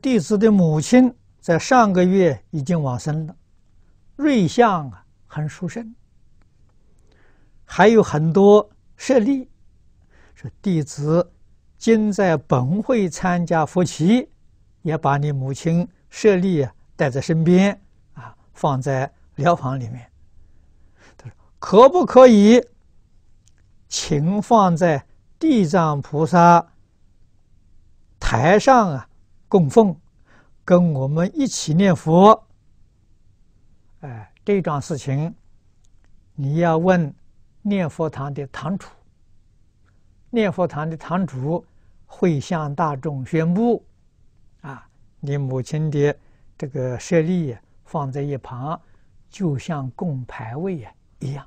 弟子的母亲在上个月已经往生了，瑞相啊很殊胜，还有很多舍利，说弟子今在本会参加佛七，也把你母亲舍利啊带在身边啊，放在寮房里面。他说可不可以请放在地藏菩萨台上啊？供奉，跟我们一起念佛。哎，这桩事情，你要问念佛堂的堂主。念佛堂的堂主会向大众宣布：啊，你母亲的这个舍利放在一旁，就像供牌位一样，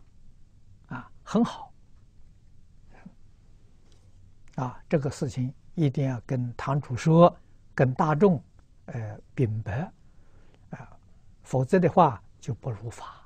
啊，很好。啊，这个事情一定要跟堂主说。跟大众，呃，禀白，啊，否则的话就不如法。